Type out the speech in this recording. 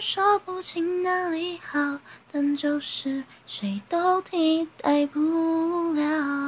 说不清哪里好，但就是谁都替代不了。